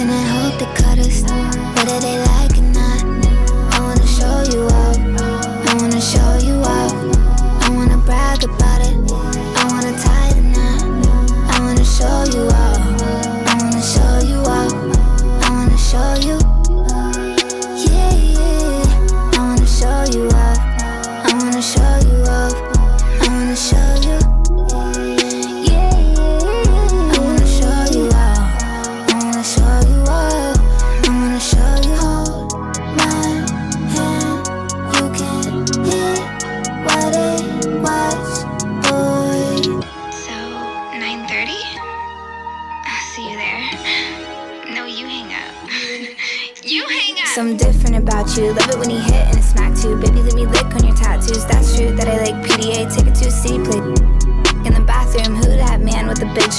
Point 2. Kissing and hope they cut us, whether they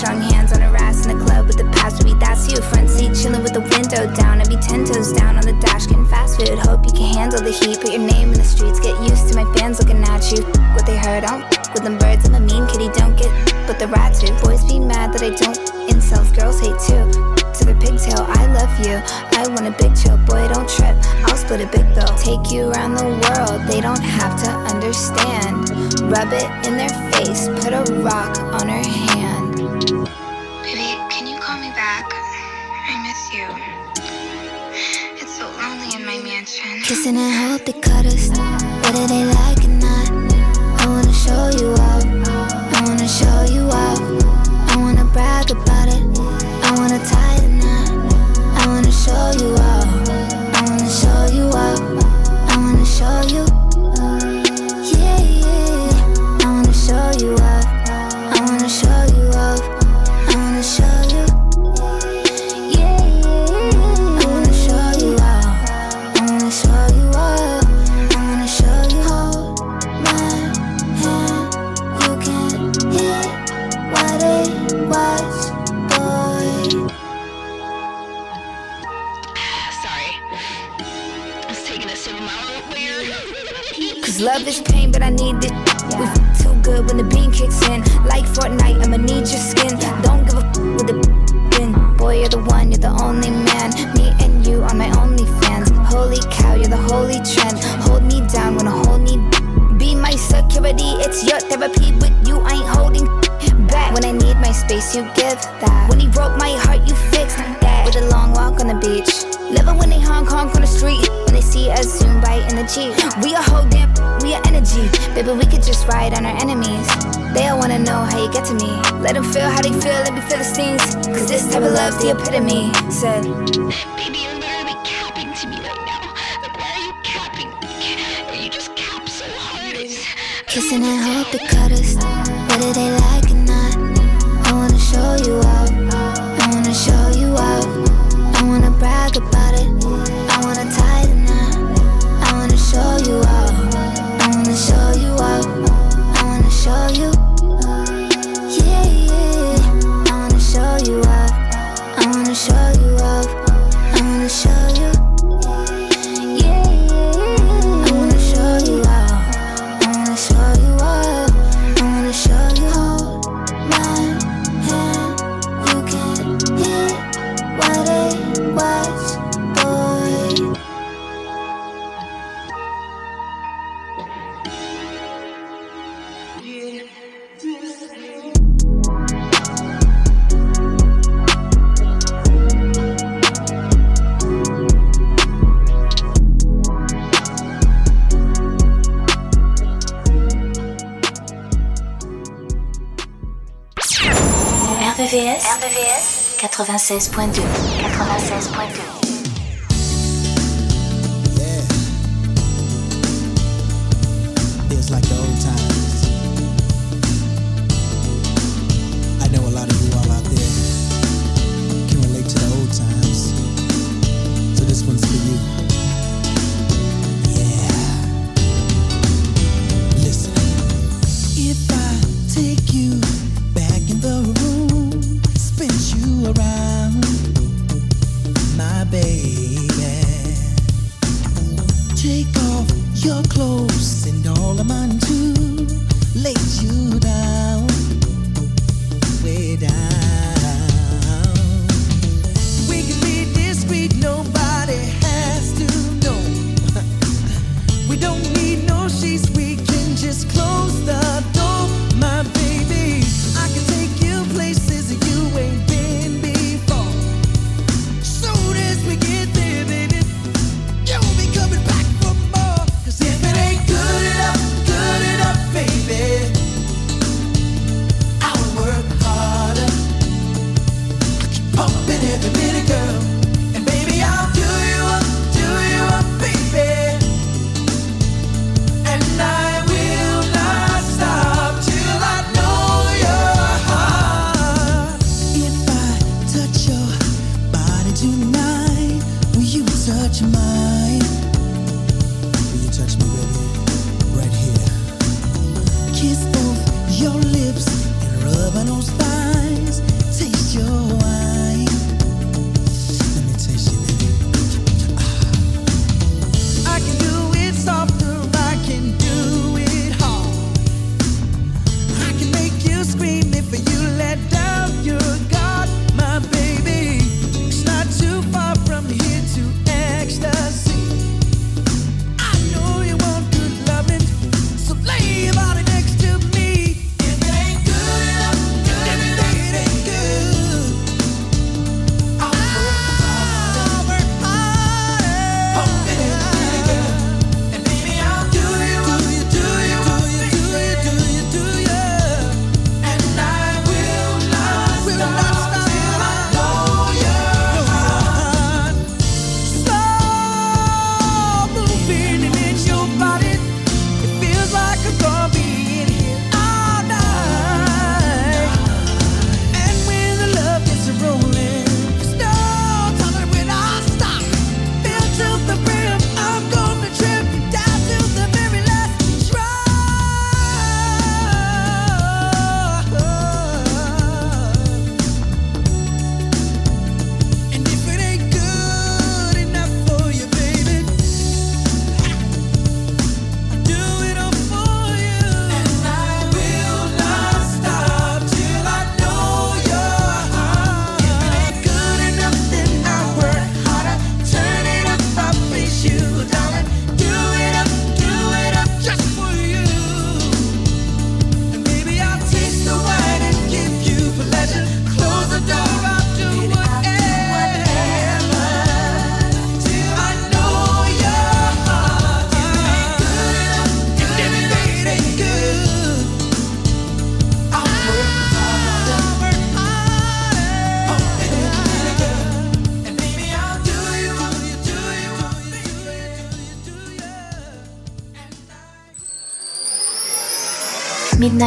strong hands on her ass in the club with the past would be that's you. Front seat chilling with the window down. I'd be ten toes down on the dash getting fast food. Hope you can handle the heat. Put your name in the streets. Get used to my fans looking at you. What they heard, don't with them birds. I'm a mean kitty, don't get but the rat too. Boys be mad that I don't. Incels, girls hate too. To the pigtail, I love you. I want a big chill, boy, don't trip. I'll split a big bill. Take you around the world, they don't have to understand. Rub it in their face, put a rock on her hand. Kissing and hope they cut us, whether they like it or not. I wanna show you off, I wanna show you off. I wanna brag about it, I wanna tie the knot. I wanna show you off, in. Like Fortnite, I'ma need your skin. Don't give a f- with the bin. Boy, you're the one, you're the only man. Me and you are my only fans. Holy cow, you're the holy trend. Hold me down when I hold me. Be my security, it's your therapy. With you, I ain't holding back. When I need my space, you give that. When he broke my heart, you fixed that. With a long walk on the beach. It when they honk honk on the street. When they see us zoom by in the Jeep. We a whole damn, we a energy. Baby, we could just ride on our enemies. They all wanna know how you get to me. Let them feel how they feel, let me feel the stings. Cause this type of love's the epitome. Said, Baby, you're literally capping to me right now. Like, why are you capping? You just cap so hard. Kissing and hope they cut us. Whether they like it después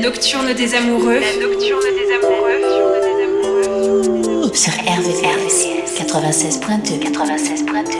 nocturne des amoureux. Nocturne des amoureux. Sur RVRVCS 96.2 96.2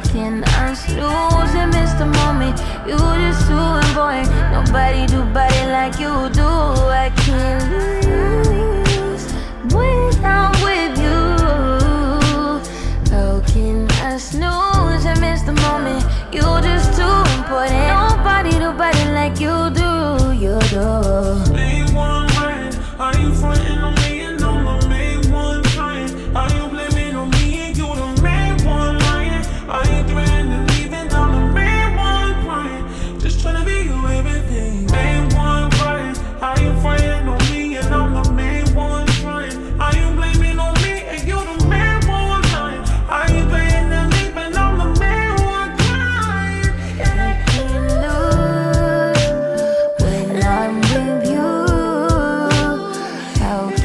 smoking. I'm miss the Moment. You just too important. Nobody do body like you do. I can't lose when I'm with you. How can I snooze and miss the moment? You just too important. Nobody do body like you do. You do. Big one, right? Are you frontin'?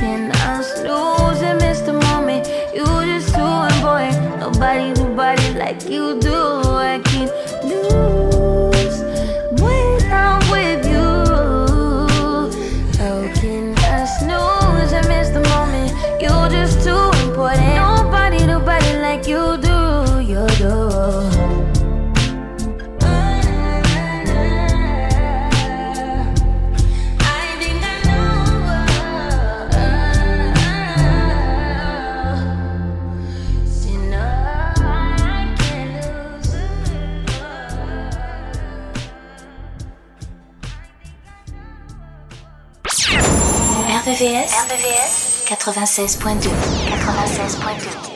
making us lose and miss the moment. You just too it, boy, nobody do body like you do. RVVS 96.2 96.2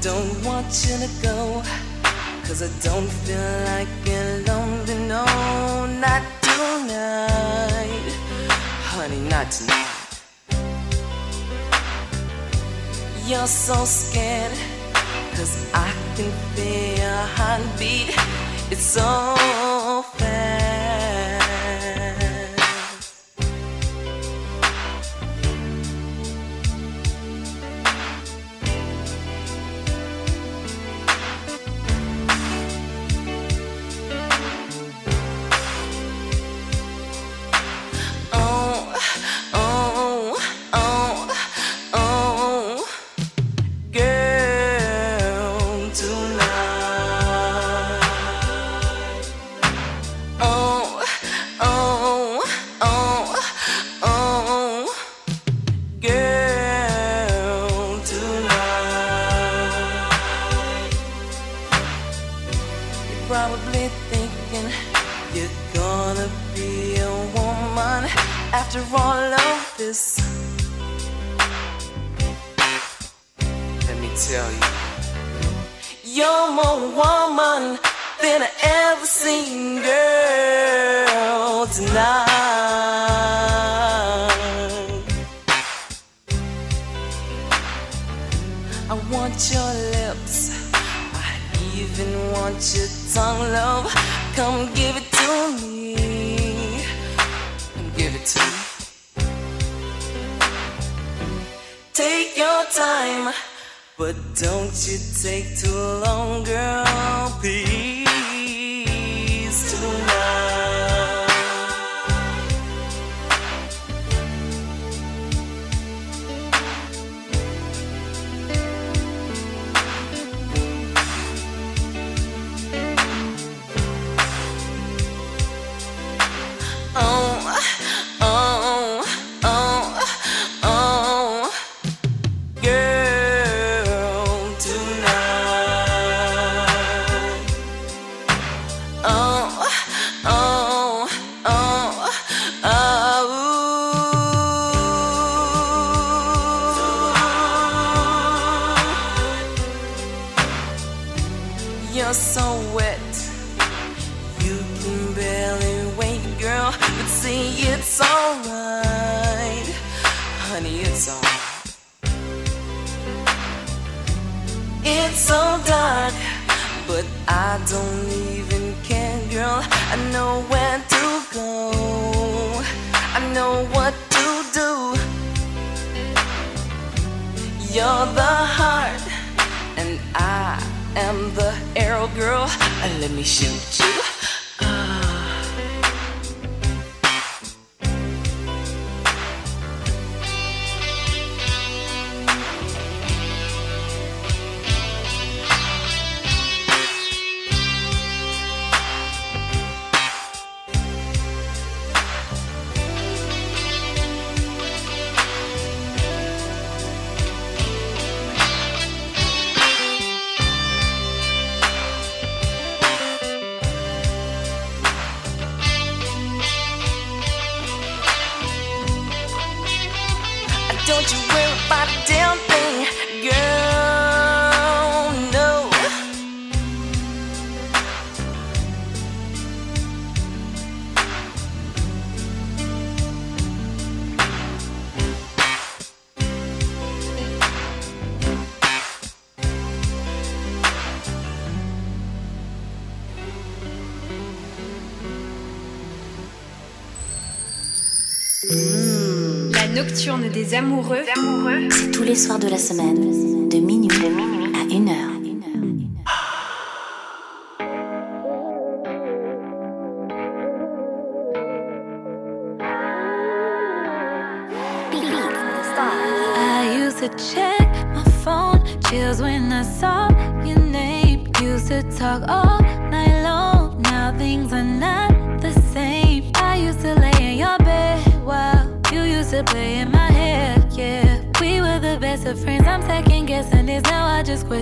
don't want you to go. Cause I don't feel like being lonely No, not tonight. Honey, not tonight. You're so scared Cause I can feel your heartbeat. It's so des amoureux, c'est tous les soirs de la semaine,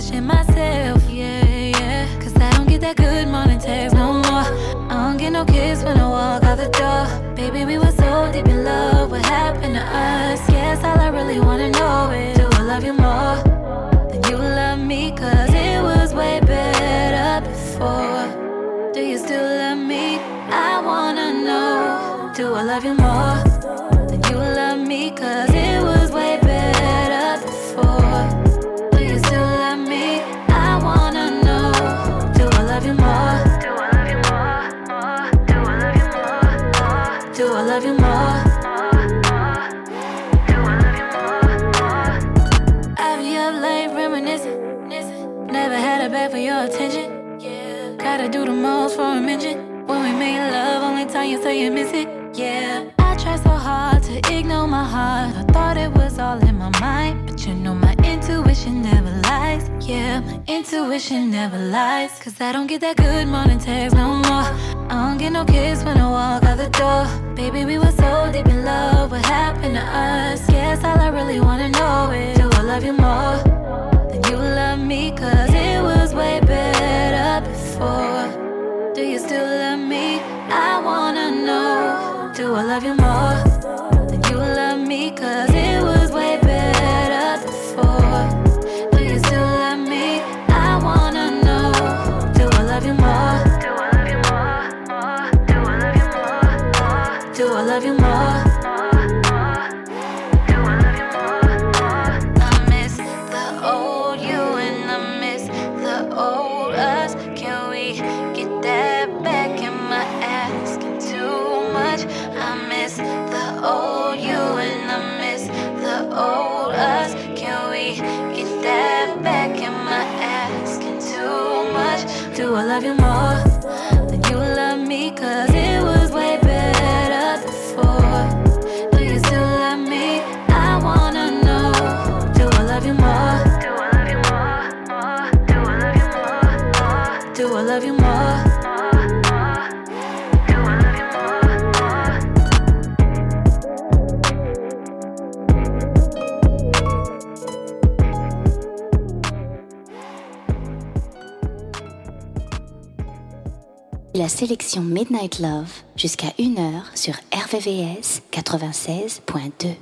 schémas made love only time you say you miss it, yeah. I try so hard to ignore my heart. I thought it was all in my mind, but you know my intuition never lies, yeah. My intuition never lies, cause I don't get that good morning text no more. I don't get no kiss when I walk out the door. Baby, we were so deep in love, what happened to us? Guess all I really wanna know is do I love you more than you love me? Cause it was way better before. Do you still I love you more than you love me, cause it was. love you more. sélection Midnight Love jusqu'à 1h sur RVVS 96.2.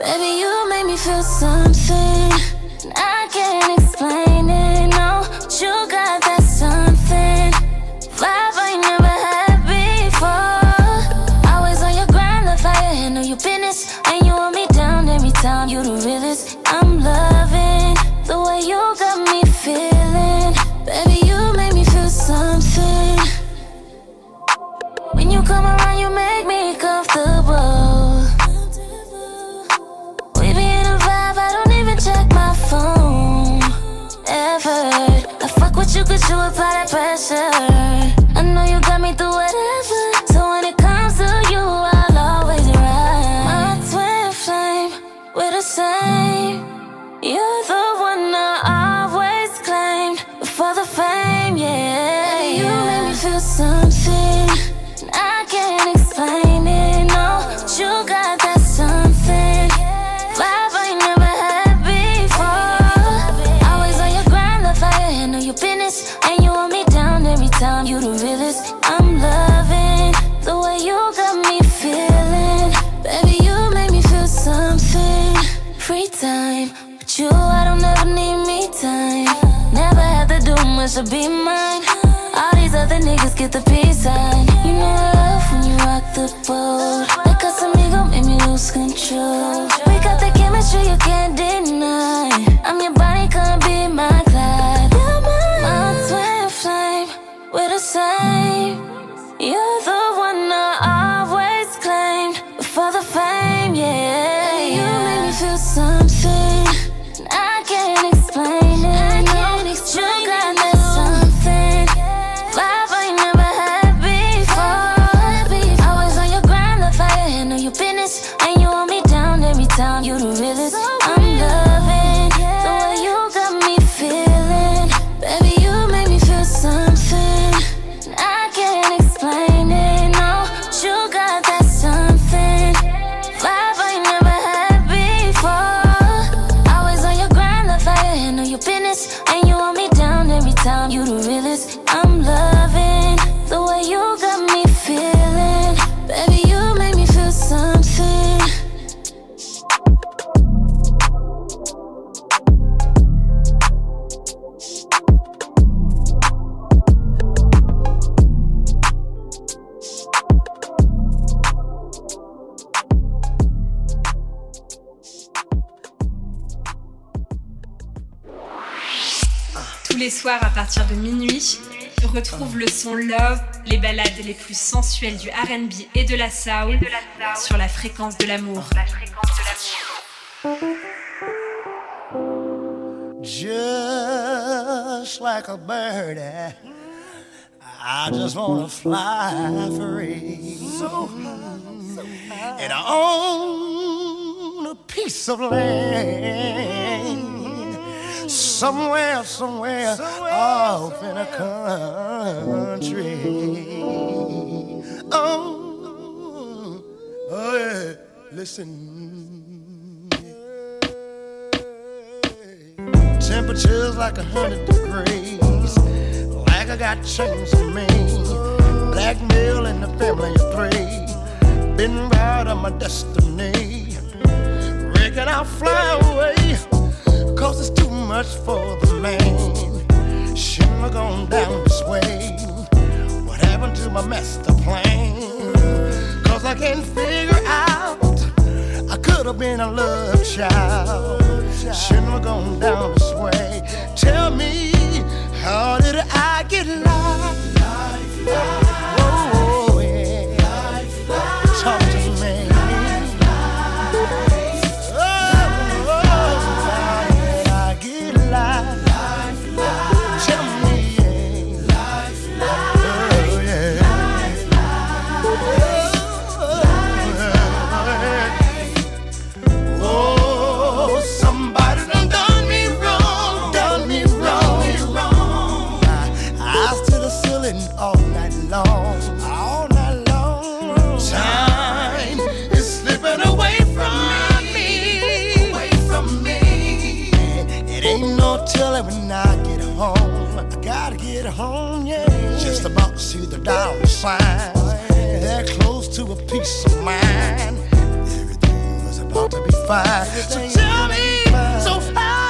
Baby, you make me feel something. I can't explain it. To it that pressure. partir de minuit, retrouve le son Love, les balades les plus sensuelles du RB et de la soul sur la fréquence de l'amour. Just like a birdie, I just wanna fly free. So high, so high. And I own a piece of land. somewhere, somewhere, somewhere off somewhere. in a country. Oh, oh yeah. listen. Temperatures like a hundred degrees. Like I got chains on me. Blackmail in the family of three. Been proud of my destiny. Reckon I'll fly away Cause it's too much for the man. Shouldn't have gone down this way. What happened to my master plan? Cause I can't figure out. I could have been a love child. Shouldn't have gone down this way. Tell me, how did I get lost? dollar signs. They're close to a peace of mind. Everything was about to be fine. So tell me, so how?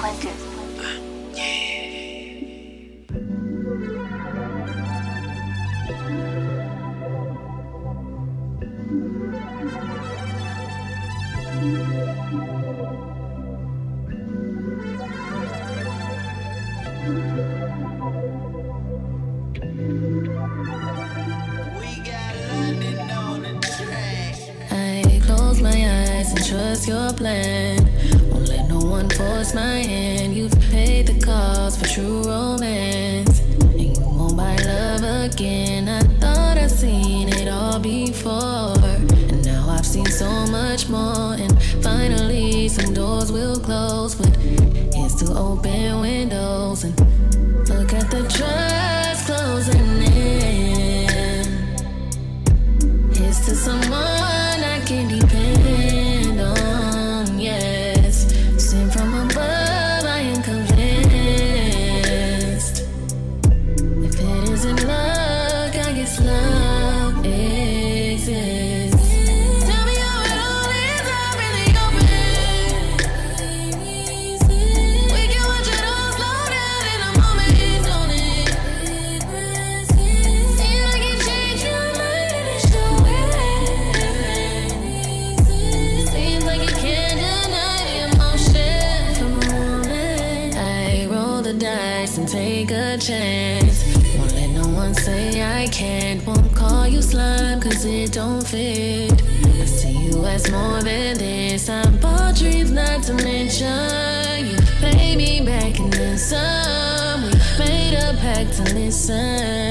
seen so much more, and finally some doors will close, but it's to open windows and look at the trust closing in. It's to someone. sun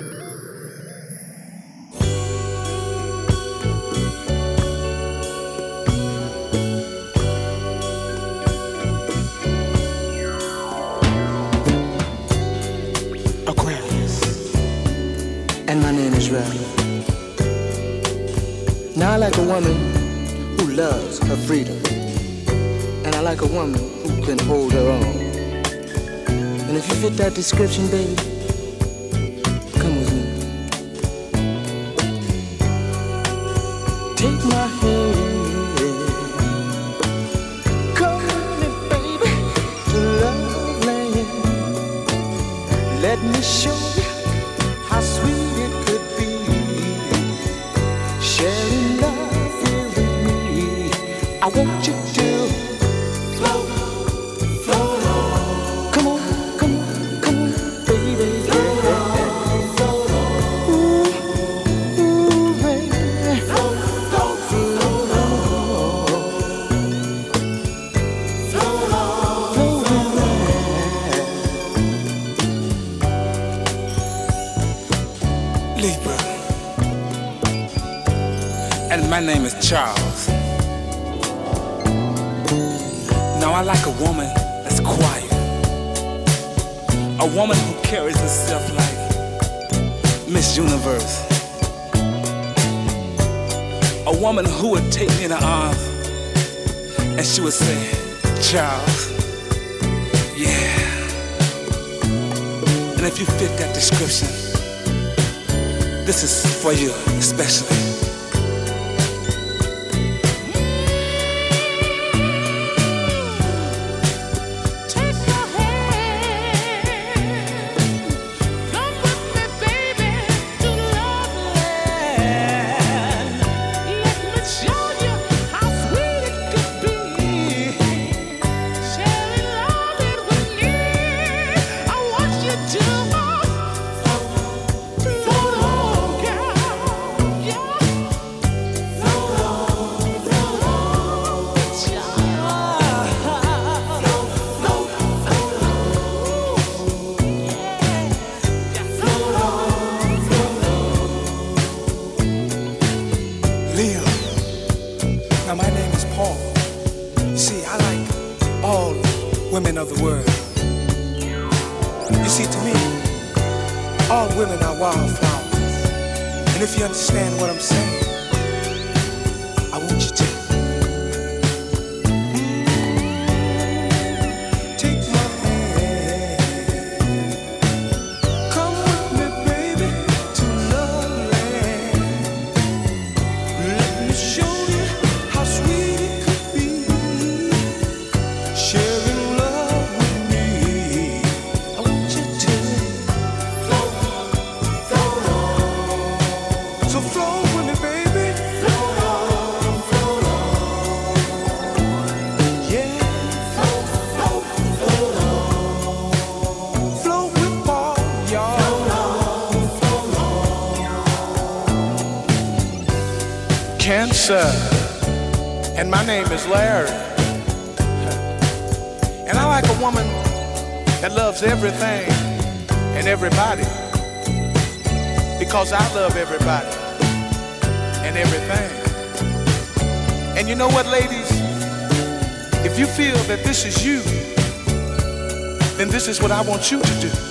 like a woman who loves her freedom. And I like a woman who can hold her own. And if you fit that description, baby, My name is Charles. Now I like a woman that's quiet. A woman who carries herself like Miss Universe. A woman who would take me in her arms and she would say, Charles, yeah. And if you fit that description, this is for you especially. And I like a woman that loves everything and everybody because I love everybody and everything. And you know what, ladies? If you feel that this is you, then this is what I want you to do.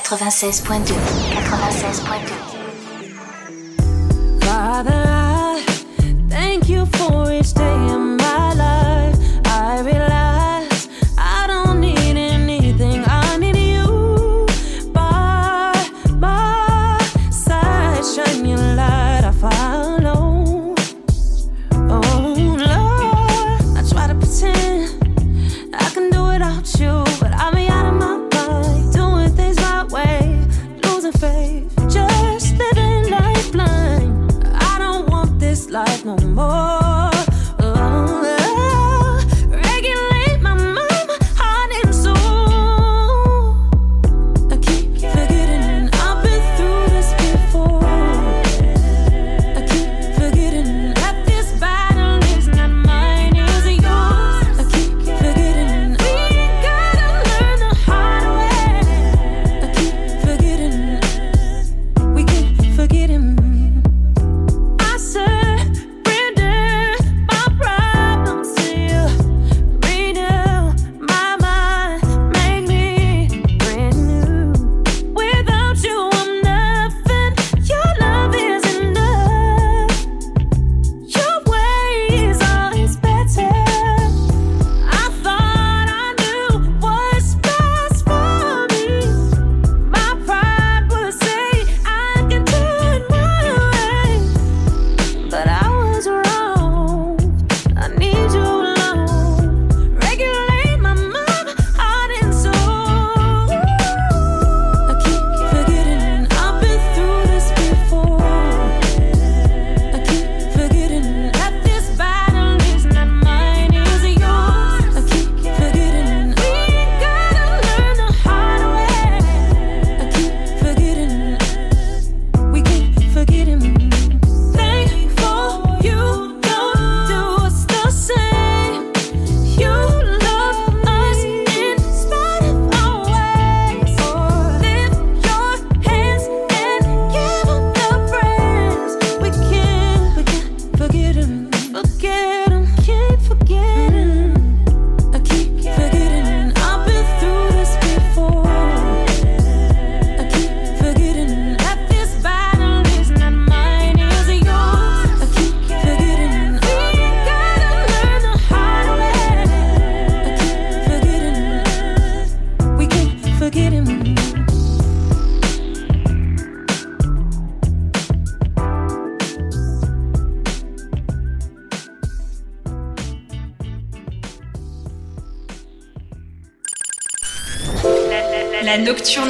96.2 96.2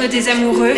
des amoureux.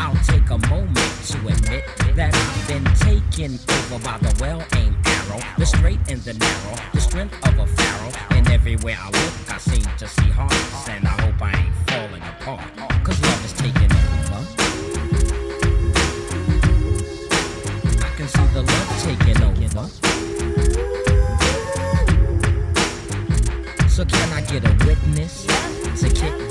I'll take a moment to admit that I've been taken over by the well-aimed arrow, the straight and the narrow, the strength of a pharaoh. And everywhere I look, I seem to see hearts, and I hope I ain't falling apart. Cause love is taking over. I can see the love taking over. So can I get a witness to kick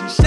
ready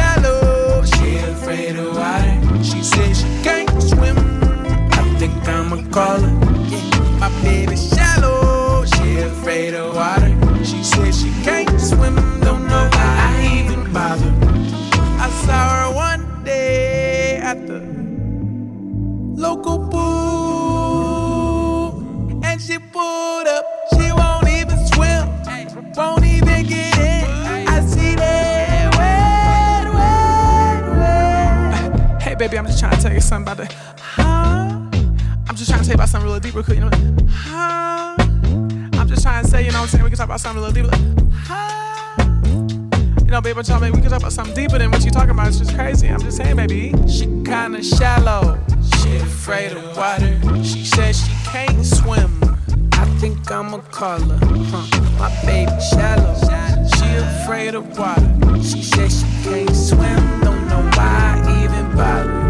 Baby, tell me we can talk about something deeper than what you talking about. It's just crazy. I'm just saying, baby. She kinda shallow. She afraid of water. She says she can't swim. I think I'ma call her. Huh. My baby shallow. She afraid of water. She says she can't swim. Don't know why I even bother.